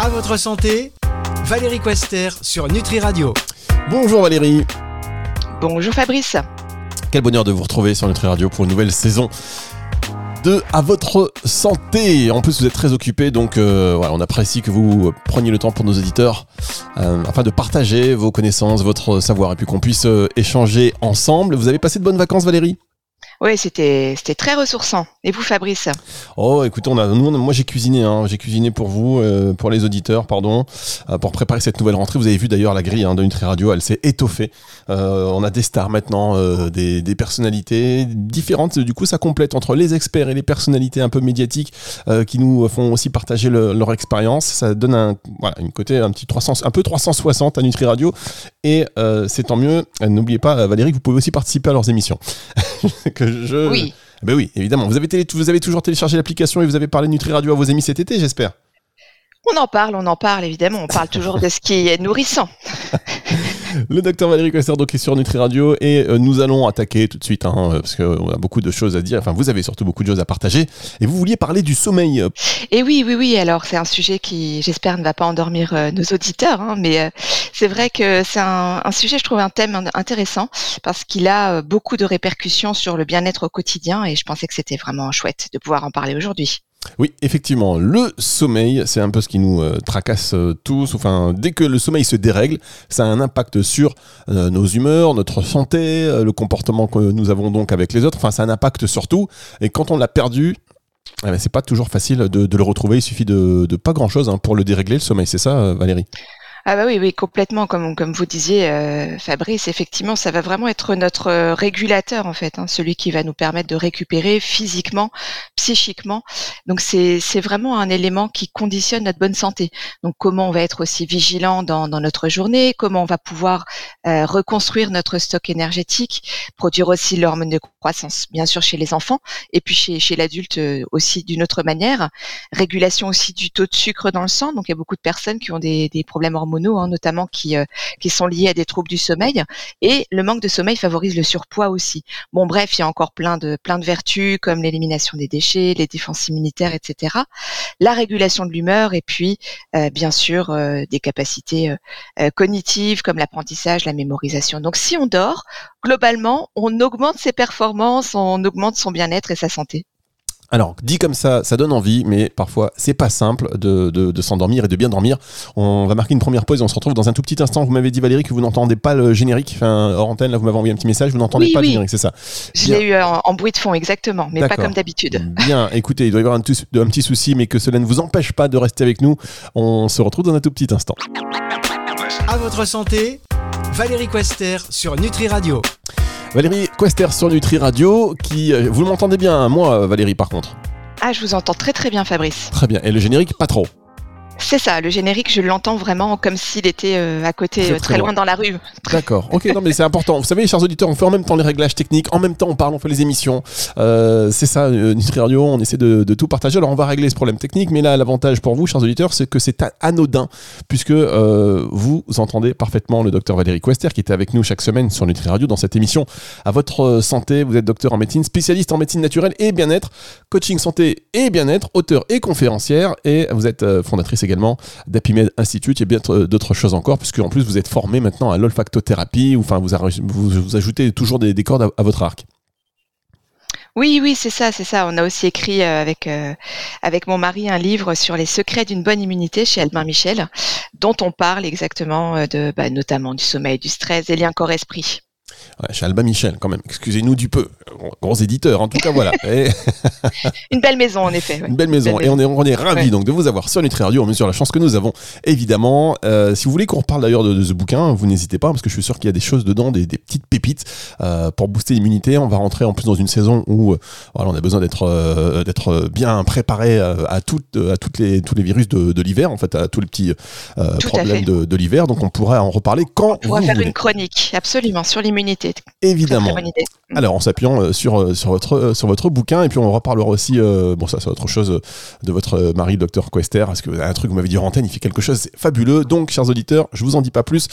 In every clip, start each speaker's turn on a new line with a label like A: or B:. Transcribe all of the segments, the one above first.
A: À votre santé, Valérie Quester sur Nutri Radio.
B: Bonjour Valérie.
C: Bonjour Fabrice.
B: Quel bonheur de vous retrouver sur Nutri Radio pour une nouvelle saison de À votre santé. En plus, vous êtes très occupé, donc euh, voilà, on apprécie que vous preniez le temps pour nos auditeurs euh, afin de partager vos connaissances, votre savoir et puis qu'on puisse euh, échanger ensemble. Vous avez passé de bonnes vacances, Valérie?
C: Oui, c'était c'était très ressourçant. Et vous, Fabrice?
B: Oh, écoutez, on a, nous, moi j'ai cuisiné, hein, j'ai cuisiné pour vous, euh, pour les auditeurs, pardon, euh, pour préparer cette nouvelle rentrée. Vous avez vu d'ailleurs la grille hein, de Nutri Radio, elle s'est étoffée. Euh, on a des stars maintenant, des, personnalités différentes. Du coup, ça complète entre les experts et les personnalités un peu médiatiques qui nous font aussi partager leur expérience. Ça donne un, voilà, une côté un petit 300, un peu 360 à Nutri Radio, et c'est tant mieux. N'oubliez pas, Valérie, que vous pouvez aussi participer à leurs émissions.
C: je. Oui.
B: Ben oui, évidemment. Vous avez, vous avez toujours téléchargé l'application et vous avez parlé de Nutri Radio à vos amis cet été, j'espère.
C: On en parle, on en parle évidemment. On parle toujours de ce qui est nourrissant.
B: le docteur Valérie Coster donc est sur Nutri Radio et euh, nous allons attaquer tout de suite hein, parce qu'on a beaucoup de choses à dire. Enfin, vous avez surtout beaucoup de choses à partager et vous vouliez parler du sommeil.
C: Et oui, oui, oui. Alors c'est un sujet qui, j'espère, ne va pas endormir euh, nos auditeurs, hein, mais euh, c'est vrai que c'est un, un, sujet, je trouve, un thème intéressant parce qu'il a beaucoup de répercussions sur le bien-être au quotidien et je pensais que c'était vraiment chouette de pouvoir en parler aujourd'hui.
B: Oui, effectivement, le sommeil, c'est un peu ce qui nous euh, tracasse euh, tous. Enfin, dès que le sommeil se dérègle, ça a un impact sur euh, nos humeurs, notre santé, le comportement que nous avons donc avec les autres. Enfin, ça a un impact sur tout. Et quand on l'a perdu, eh ben, c'est pas toujours facile de, le retrouver. Il suffit de, pas grand chose hein, pour le dérégler, le sommeil. C'est ça, Valérie?
C: Ah bah oui, oui, complètement, comme, comme vous disiez, euh, Fabrice, effectivement, ça va vraiment être notre euh, régulateur, en fait, hein, celui qui va nous permettre de récupérer physiquement, psychiquement. Donc c'est vraiment un élément qui conditionne notre bonne santé. Donc comment on va être aussi vigilant dans, dans notre journée, comment on va pouvoir euh, reconstruire notre stock énergétique, produire aussi l'hormone de croissance, bien sûr chez les enfants, et puis chez, chez l'adulte aussi d'une autre manière. Régulation aussi du taux de sucre dans le sang. Donc il y a beaucoup de personnes qui ont des, des problèmes hormonaux Hein, notamment qui, euh, qui sont liés à des troubles du sommeil. Et le manque de sommeil favorise le surpoids aussi. Bon, bref, il y a encore plein de, plein de vertus comme l'élimination des déchets, les défenses immunitaires, etc. La régulation de l'humeur et puis, euh, bien sûr, euh, des capacités cognitives comme l'apprentissage, la mémorisation. Donc, si on dort, globalement, on augmente ses performances, on augmente son bien-être et sa santé.
B: Alors, dit comme ça, ça donne envie, mais parfois, c'est pas simple de, de, s'endormir et de bien dormir. On va marquer une première pause et on se retrouve dans un tout petit instant. Vous m'avez dit, Valérie, que vous n'entendez pas le générique. Enfin, hors antenne, là, vous m'avez envoyé un petit message, vous n'entendez pas le générique, c'est ça
C: Je l'ai eu en, bruit de fond, exactement, mais pas comme d'habitude.
B: Bien, écoutez, il doit y avoir un, un petit souci, mais que cela ne vous empêche pas de rester avec nous. On se retrouve dans un tout petit instant.
A: À votre santé, Valérie Quester sur Nutri Radio.
B: Valérie Quester sur Nutri Radio, qui. Euh, vous m'entendez bien, moi, Valérie, par contre
C: Ah, je vous entends très très bien, Fabrice.
B: Très bien. Et le générique, pas trop
C: c'est ça, le générique, je l'entends vraiment comme s'il était euh, à côté, euh, très, loin. dans la rue.
B: D'accord, ok, non mais c'est important. Vous savez, chers auditeurs, on fait en même temps les réglages techniques, en même temps on parle, on fait les émissions. Euh, c'est ça, Nutri Radio, on essaie de, tout partager. Alors on va régler ce problème technique, mais là, l'avantage pour vous, chers auditeurs, c'est que c'est anodin, puisque vous entendez parfaitement le docteur Valérie Quester, qui était avec nous chaque semaine sur Nutri Radio dans cette émission à votre santé. Vous êtes docteur en médecine, spécialiste en médecine naturelle et bien-être, coaching santé et bien-être, auteur et conférencière, et vous êtes fondatrice également d'Apimed Institute et bien d'autres choses encore, puisque en plus vous êtes formé maintenant à l'olfactothérapie, ou enfin vous, vous, ajoutez toujours des, cordes à, votre arc.
C: Oui, oui, c'est ça, c'est ça. On a aussi écrit euh, avec euh, avec mon mari un livre sur les secrets d'une bonne immunité chez Albin Michel, dont on parle exactement euh, de, bah, notamment du sommeil, du stress, des liens corps-esprit.
B: Ouais, chez Alba Michel, quand même. Excusez-nous du peu. Gros éditeur, en tout cas, voilà.
C: Une belle maison, en effet.
B: Une belle maison. et on est, on est ravis donc de vous avoir sur Nutri Radio. On mesure la chance que nous avons, évidemment. Euh, si vous voulez qu'on reparle d'ailleurs de, ce bouquin, vous n'hésitez pas, parce que je suis sûr qu'il y a des choses dedans, des, petites pépites euh, pour booster l'immunité. On va rentrer en plus dans une saison où euh, voilà, on a besoin d'être d'être bien préparé à, toutes, à toutes les, tous les virus de, l'hiver, en fait, à tous les petits problèmes de, l'hiver. Donc on pourrait en reparler quand
C: on
B: pourra
C: faire une chronique, absolument, sur l'immunité.
B: Évidemment. Alors en s'appuyant euh, sur, euh, sur, votre, euh, sur votre bouquin, et puis on reparlera aussi, bon ça c'est autre chose, de votre mari, docteur Quester, parce que un truc, vous m'avez dit en antenne, il fait quelque chose, c'est fabuleux. Donc, chers auditeurs, je vous en dis pas plus.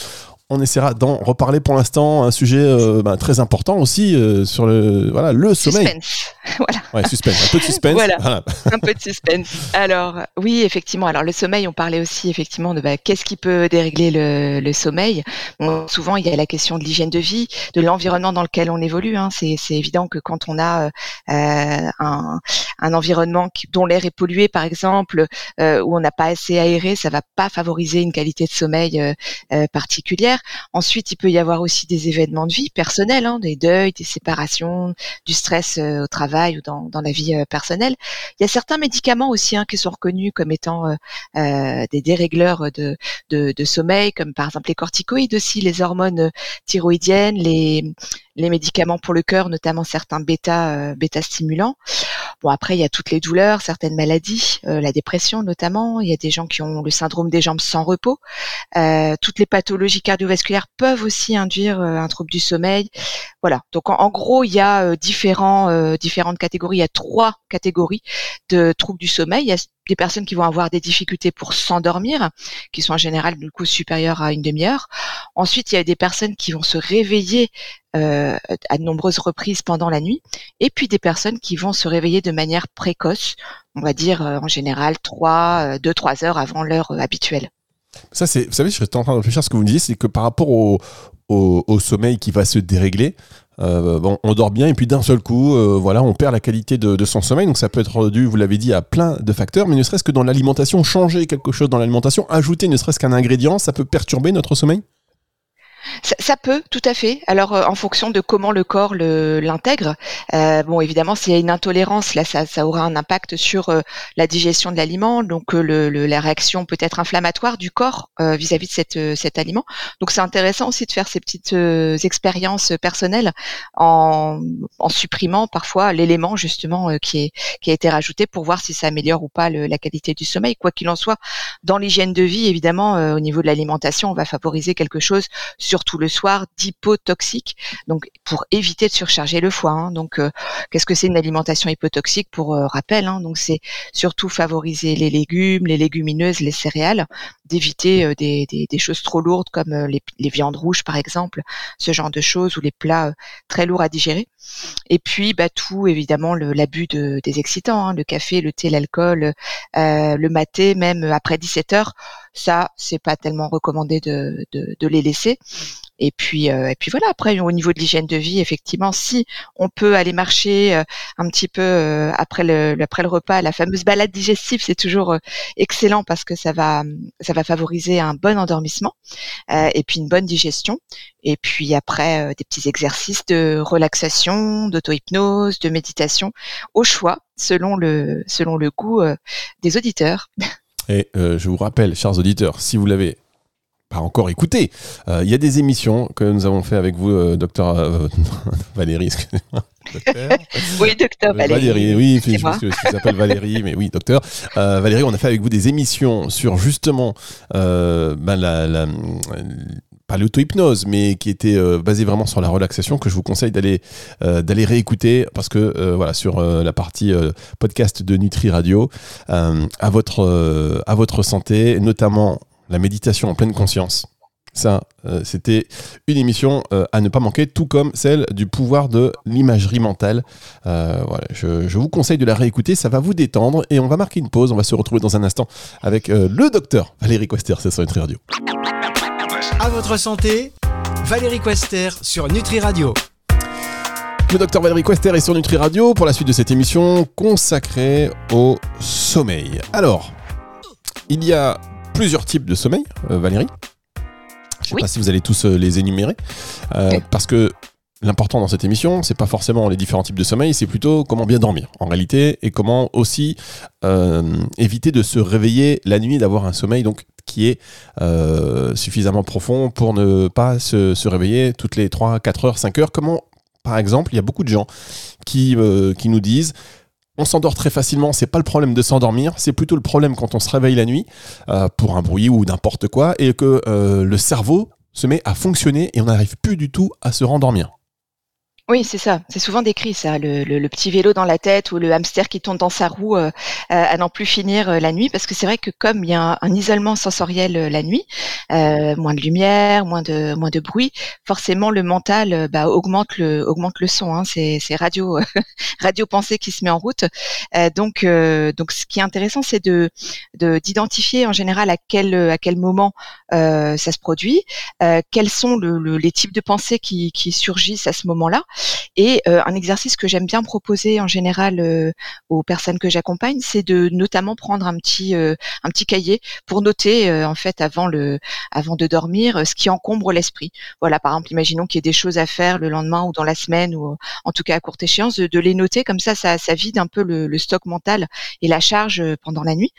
B: On essaiera d'en reparler pour l'instant. Un sujet euh, bah, très important aussi euh, sur le, voilà, le sommeil.
C: Suspense. voilà.
B: Ouais, suspense. Un peu de suspense.
C: Voilà.
B: Voilà.
C: un peu de suspense. Alors, oui, effectivement. Alors, le sommeil, on parlait aussi effectivement de bah, qu'est-ce qui peut dérégler le, le sommeil? Bon, souvent, il y a la question de l'hygiène de vie, de l'environnement dans lequel on évolue. Hein. C'est, c'est évident que quand on a euh, un, un environnement qui- dont l'air est pollué, par exemple, où on n'a pas assez aéré, ça va pas favoriser une qualité de sommeil euh, Ensuite, il peut y avoir aussi des événements de vie personnels, hein, des deuils, des séparations, du stress euh, au travail ou dans, dans la vie euh, personnelle. Il y a certains médicaments aussi hein, qui sont reconnus comme étant euh, des dérégleurs de, sommeil, comme par exemple les corticoïdes aussi, les hormones thyroïdiennes, les, médicaments pour le cœur, notamment certains bêta, bêta stimulants. Bon après il y a toutes les douleurs, certaines maladies, euh, la dépression notamment. Il y a des gens qui ont le syndrome des jambes sans repos. Euh, toutes les pathologies cardiovasculaires peuvent aussi induire euh, un trouble du sommeil. Voilà. Donc en, gros il y a différents différentes catégories. Il y a trois catégories de troubles du sommeil. Des personnes qui vont avoir des difficultés pour s'endormir, qui sont en général du coup supérieures à une demi-heure. Ensuite, il y a des personnes qui vont se réveiller euh, à de nombreuses reprises pendant la nuit, et puis des personnes qui vont se réveiller de manière précoce, on va dire euh, en général 3, 2, 3 heures avant l'heure euh, habituelle.
B: Ça, c'est, vous savez, je suis en train de réfléchir à ce que vous me disiez, c'est que par rapport au, sommeil qui va se dérégler, euh, bon, on dort bien et puis d'un seul coup, euh, voilà, on perd la qualité de, de son sommeil. Donc ça peut être dû, vous l'avez dit, à plein de facteurs, mais ne serait-ce que dans l'alimentation, changer quelque chose dans l'alimentation, ajouter ne serait-ce qu'un ingrédient, ça peut perturber notre sommeil?
C: Ça, ça peut, tout à fait. Alors, euh, en fonction de comment le corps l'intègre. Euh, bon, évidemment, s'il y a une intolérance, là, ça, ça aura un impact sur euh, la digestion de l'aliment, donc euh, le, le- la réaction peut être inflammatoire du corps euh, vis-à-vis de cette, euh, cet aliment. Donc, c'est intéressant aussi de faire ces petites expériences personnelles en, en supprimant parfois l'élément justement qui, est, qui a été rajouté pour voir si ça améliore ou pas le- la qualité du sommeil. Quoi qu'il en soit, dans l'hygiène de vie, évidemment, au niveau de l'alimentation, on va favoriser quelque chose surtout le soir, d'hypotoxique, donc pour éviter de surcharger le foie. hein. Donc, euh, qu'est-ce que c'est une alimentation hypotoxique Pour euh, rappel, hein, donc c'est surtout favoriser les légumes, les légumineuses, les céréales, d'éviter euh, des, choses trop lourdes comme euh, les, les viandes rouges, par exemple, ce genre de choses ou les plats euh, très lourds à digérer. Et puis, bah, tout évidemment l'abus de, des excitants, hein, le café, le thé, l'alcool, le maté, même après 17 heures, ça, c'est pas tellement recommandé de les laisser. Et puis, euh, et puis voilà. Après, au niveau de l'hygiène de vie, effectivement, si on peut aller marcher euh, un petit peu euh, après le après le repas, la fameuse balade digestive, c'est toujours euh, excellent parce que ça va ça va favoriser un bon endormissement euh, et puis une bonne digestion. Et puis après, euh, des petits exercices de relaxation, d'auto-hypnose, de méditation, au choix, selon le selon le goût euh, des auditeurs.
B: Et euh, je vous rappelle, chers auditeurs, si vous l'avez pas encore écouté, euh, il y a des émissions que nous avons fait avec vous, euh, docteur euh, Valérie. Docteur.
C: Oui, docteur
B: Euh,
C: Valérie.
B: oui,
C: c'est
B: je,
C: moi.
B: je, je s'appelle Valérie, mais oui, docteur. Euh, Valérie, on a fait avec vous des émissions sur justement euh, ben, la, la- pas l'auto-hypnose, mais qui était euh, basée vraiment sur la relaxation, que je vous conseille d'aller euh, d'aller réécouter parce que euh, voilà sur euh, la partie euh, podcast de Nutri Radio euh, à votre euh, à votre santé, notamment la méditation en pleine conscience. Ça, euh, c'était une émission euh, à ne pas manquer, tout comme celle du pouvoir de l'imagerie mentale. Euh, voilà, je, je vous conseille de la réécouter, ça va vous détendre et on va marquer une pause. On va se retrouver dans un instant avec le docteur Valérie Quester, c'est sur Nutri Radio.
A: À votre santé, Valérie Quester sur Nutri Radio.
B: Le docteur Valérie Quester est sur Nutri Radio pour la suite de cette émission consacrée au sommeil. Alors, il y a plusieurs types de sommeil, euh, Valérie. Je ne sais
C: Oui.
B: pas si vous allez tous euh, les énumérer, euh, parce que l'important dans cette émission, c'est pas forcément les différents types de sommeil, c'est plutôt comment bien dormir en réalité et comment aussi euh, éviter de se réveiller la nuit, d'avoir un sommeil donc qui est euh, suffisamment profond pour ne pas se, se réveiller toutes les 3, 4 heures, 5 heures. Comment, par exemple, il y a beaucoup de gens qui, euh, qui nous disent on s'endort très facilement, c'est pas le problème de s'endormir, c'est plutôt le problème quand on se réveille la nuit euh, pour un bruit ou n'importe quoi et que euh, le cerveau se met à fonctionner et on n'arrive plus du tout à se rendormir.
C: Oui, c'est ça. C'est souvent décrit ça, le, le, petit vélo dans la tête ou le hamster qui tourne dans sa roue euh, à n'en plus finir euh, la nuit, parce que c'est vrai que comme il y a un, isolement sensoriel euh, la nuit, moins de lumière, moins de moins de bruit, forcément le mental bah, augmente le augmente le son. Hein. C'est radio radio pensée qui se met en route. donc donc ce qui est intéressant, c'est de d'identifier en général à quel à quel moment ça se produit, quels sont le, les types de pensées qui, qui surgissent à ce moment-là et euh, un exercice que j'aime bien proposer en général euh, aux personnes que j'accompagne, c'est de notamment prendre un petit euh, un petit cahier pour noter en fait avant le avant de dormir ce qui encombre l'esprit. Voilà, par exemple, imaginons qu'il y ait des choses à faire le lendemain ou dans la semaine ou en tout cas à courte échéance, de, les noter comme ça, ça, ça vide un peu le, le stock mental et la charge pendant la nuit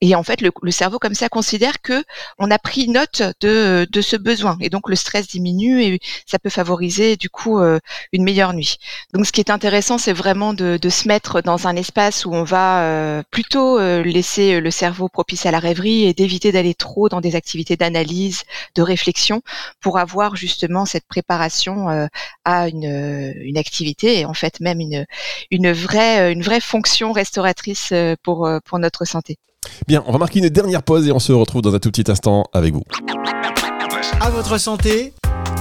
C: et en fait, le, cerveau comme ça considère que on a pris note de, de ce besoin, et donc le stress diminue et ça peut favoriser du coup euh, une meilleure nuit. Donc, ce qui est intéressant, c'est vraiment de, de, se mettre dans un espace où on va euh, plutôt euh, laisser le cerveau propice à la rêverie et d'éviter d'aller trop dans des activités d'analyse, de réflexion, pour avoir justement cette préparation à une, une activité et en fait même une, une vraie une vraie fonction restauratrice pour pour notre santé.
B: Bien, on va marquer une dernière pause et on se retrouve dans un tout petit instant avec vous.
A: À votre santé,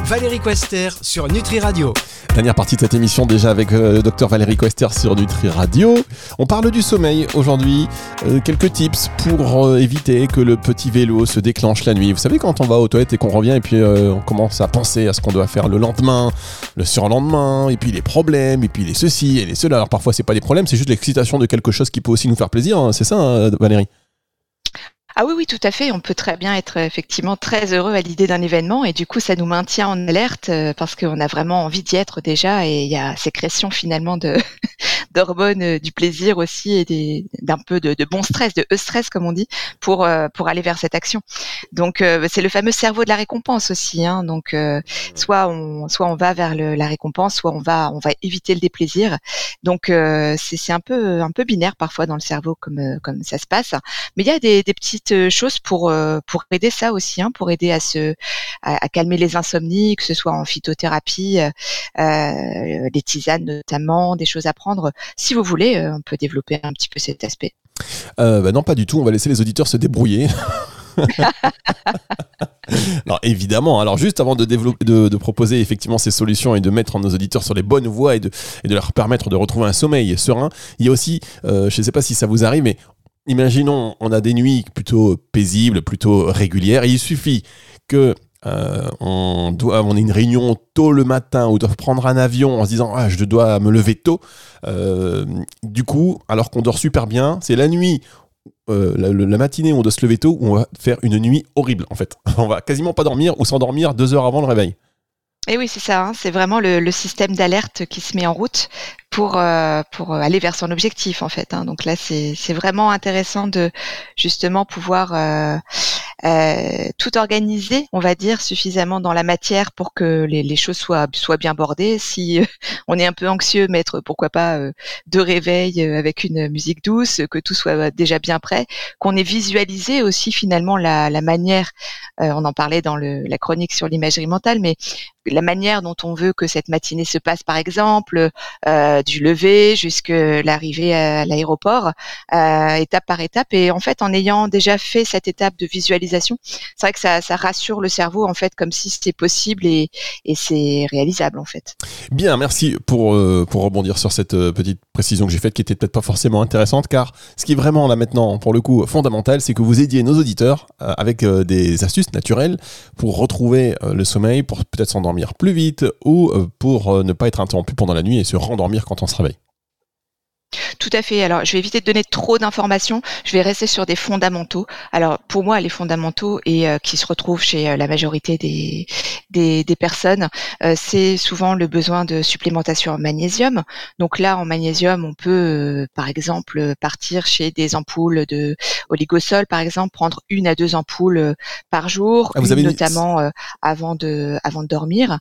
A: Valérie Quester sur Nutri Radio.
B: Dernière partie de cette émission déjà avec euh, docteur Valérie Quester sur Nutri Radio. On parle du sommeil aujourd'hui. Euh, quelques tips pour euh, éviter que le petit vélo se déclenche la nuit. Vous savez quand on va aux toilettes et qu'on revient et puis on commence à penser à ce qu'on doit faire le lendemain, le surlendemain, et puis les problèmes, et puis les ceci et les cela. Alors parfois c'est pas des problèmes, c'est juste l'excitation de quelque chose qui peut aussi nous faire plaisir. Hein. C'est ça, hein, Valérie?
C: Ah oui, oui, tout à fait. On peut très bien être effectivement très heureux à l'idée d'un événement et du coup, ça nous maintient en alerte euh, parce qu'on a vraiment envie d'y être déjà et il y a sécrétion finalement de d'hormones euh, du plaisir aussi et d'un peu de, bon stress, de e-stress comme on dit, pour euh, pour aller vers cette action. Donc c'est le fameux cerveau de la récompense aussi. Hein. Donc soit on soit on va vers la récompense, soit on va on va éviter le déplaisir. Donc c'est un peu un peu binaire parfois dans le cerveau comme comme ça se passe. Mais il y a des, des petites euh, choses pour euh, pour aider ça aussi, hein, pour aider à se à, calmer les insomnies, que ce soit en phytothérapie, euh, les tisanes notamment, des choses à prendre. Si vous voulez, on peut développer un petit peu cet aspect.
B: Bah non, pas du tout. On va laisser les auditeurs se débrouiller. non, évidemment. Alors, juste avant de, développer, de, proposer effectivement ces solutions et de mettre nos auditeurs sur les bonnes voies et de, et de leur permettre de retrouver un sommeil serein, il y a aussi, je ne sais pas si ça vous arrive, mais imaginons, on a des nuits plutôt paisibles, plutôt régulières, et il suffit que euh, on doit, on ait une réunion tôt le matin ou doit prendre un avion en se disant ah, je dois me lever tôt. Euh, du coup, alors qu'on dort super bien, c'est la nuit, euh, la, matinée où on doit se lever tôt où on va faire une nuit horrible en fait. On va quasiment pas dormir ou s'endormir deux heures avant le réveil.
C: Et oui, c'est ça. Hein. c'est vraiment le, système d'alerte qui se met en route pour pour aller vers son objectif en fait. Hein. Donc là, c'est vraiment intéressant de justement pouvoir euh, tout organiser, on va dire, suffisamment dans la matière pour que les, les choses soient soient bien bordées. Si on est un peu anxieux, mettre pourquoi pas deux réveils avec une musique douce, que tout soit déjà bien prêt, qu'on ait visualisé aussi finalement la, la manière. on en parlait dans le, la chronique sur l'imagerie mentale, mais la manière dont on veut que cette matinée se passe, par exemple, euh, du lever jusqu'à l'arrivée à l'aéroport, euh, étape par étape. Et en fait, en ayant déjà fait cette étape de visualisation, c'est vrai que ça, rassure le cerveau, en fait, comme si c'était possible et, c'est réalisable, en fait.
B: Bien, merci pour, euh, pour rebondir sur cette petite précision que j'ai faite, qui était peut-être pas forcément intéressante, car ce qui est vraiment là maintenant, pour le coup, fondamental, c'est que vous aidiez nos auditeurs avec des astuces naturelles pour retrouver le sommeil, pour peut-être s'endormir plus vite ou euh, pour euh, ne pas être interrompu pendant la nuit et se rendormir quand on se réveille.
C: Tout à fait. Alors, je vais éviter de donner trop d'informations. Je vais rester sur des fondamentaux. Alors, pour moi, les fondamentaux et euh, qui se retrouvent chez la majorité des des, personnes, c'est souvent le besoin de supplémentation en magnésium. Donc là, en magnésium, on peut, par exemple, partir chez des ampoules de oligosol, par exemple, prendre une à deux ampoules par jour, ah, notamment avant de avant de dormir.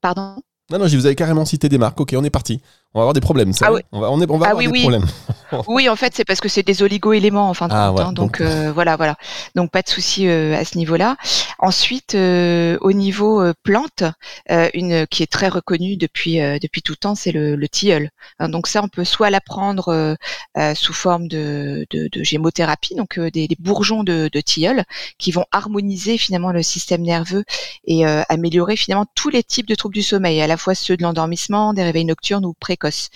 C: Pardon?
B: Non, non, je vous avais carrément cité des marques. Ok, on est parti. On va avoir des problèmes, ça.
C: Ah oui.
B: On va, on est, on va
C: Ah
B: avoir
C: oui,
B: des
C: oui.
B: problèmes.
C: Oui, en fait, c'est parce que c'est des oligo-éléments en fin de
B: Ah,
C: compte.
B: ouais,
C: hein,
B: donc-
C: donc euh, voilà, voilà. Donc pas de souci euh, à ce niveau-là. Ensuite, euh, au niveau euh, plante, euh, une qui est très reconnue depuis euh, depuis tout temps, c'est le, le tilleul. Hein, donc ça, on peut soit l'apprendre euh, euh, sous forme de, de, de gémothérapie, donc euh, des, des bourgeons de, de tilleul qui vont harmoniser finalement le système nerveux et euh, améliorer finalement tous les types de troubles du sommeil, à la fois ceux de l'endormissement, des réveils nocturnes ou précoces.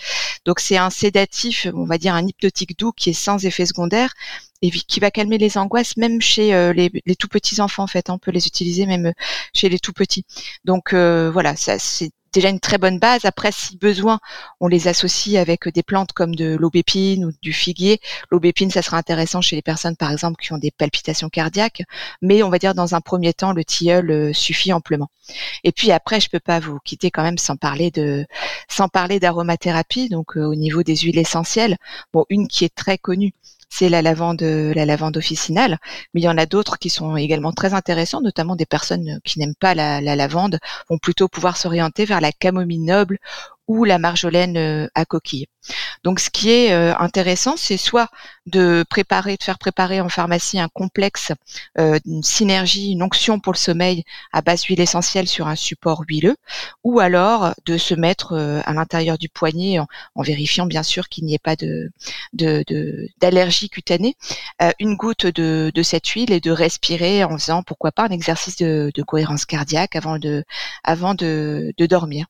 C: Donc c'est un sédatif, on va dire un hypnotique doux qui est sans effet secondaire et qui va calmer les angoisses même chez euh, les, les tout petits enfants en fait. On peut les utiliser même euh, chez les tout petits. Donc euh, voilà, ça c'est déjà une très bonne base. Après, si besoin, on les associe avec des plantes comme de l'aubépine ou du figuier. L'aubépine, ça sera intéressant chez les personnes, par exemple, qui ont des palpitations cardiaques. Mais on va dire dans un premier temps, le tilleul euh, suffit amplement. Et puis après, je peux pas vous quitter quand même sans parler de, sans parler d'aromathérapie. Donc euh, au niveau des huiles essentielles, bon, une qui est très connue, c'est la lavande, la lavande officinale. Mais il y en a d'autres qui sont également très intéressants, notamment des personnes qui n'aiment pas la, la lavande vont plutôt pouvoir s'orienter vers la camomille noble ou la marjolaine euh, à coquille. Donc, ce qui est euh, intéressant, c'est soit de préparer, de faire préparer en pharmacie un complexe, euh, une synergie, une onction pour le sommeil à base d'huile essentielle sur un support huileux, ou alors de se mettre euh, à l'intérieur du poignet en, en vérifiant bien sûr qu'il n'y ait pas de de- d'allergie cutanée, euh, une goutte de, de cette huile et de respirer en faisant pourquoi pas un exercice de, cohérence cardiaque avant de avant de, dormir.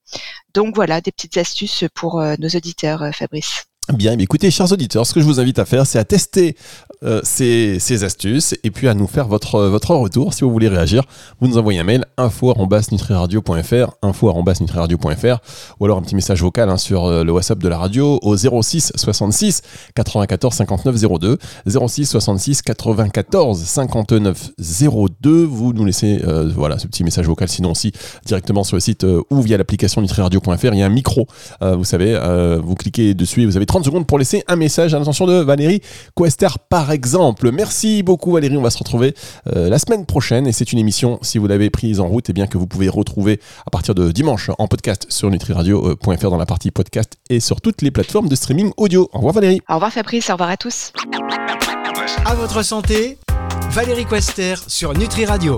C: Donc voilà des petites astuces pour euh, nos auditeurs, euh, Fabrice.
B: Bien, écoutez, chers auditeurs, ce que je vous invite à faire, c'est à tester euh, ces, ces astuces et puis à nous faire votre, euh, votre retour. Si vous voulez réagir, vous nous envoyez un mail info.nutriradio.fr, info.nutriradio.fr ou alors un petit message vocal hein, sur euh, le WhatsApp de la radio au 06 66 94 59 02, 06 66 94 59 02. Vous nous laissez voilà ce petit message vocal, sinon aussi directement sur le site ou via l'application nutriradio.fr. Il y a un micro, vous savez, vous cliquez dessus et vous avez 30 secondes pour laisser un message à l'intention de Valérie Quester par exemple. Merci beaucoup Valérie, on va se retrouver euh, la semaine prochaine et c'est une émission, si vous l'avez prise en route, et bien que vous pouvez retrouver à partir de dimanche en podcast sur nutriradio.fr dans la partie podcast et sur toutes les plateformes de streaming audio. Au revoir Valérie.
C: Au revoir Fabrice, au revoir à tous.
A: À votre santé, Valérie Quester sur Nutri Radio.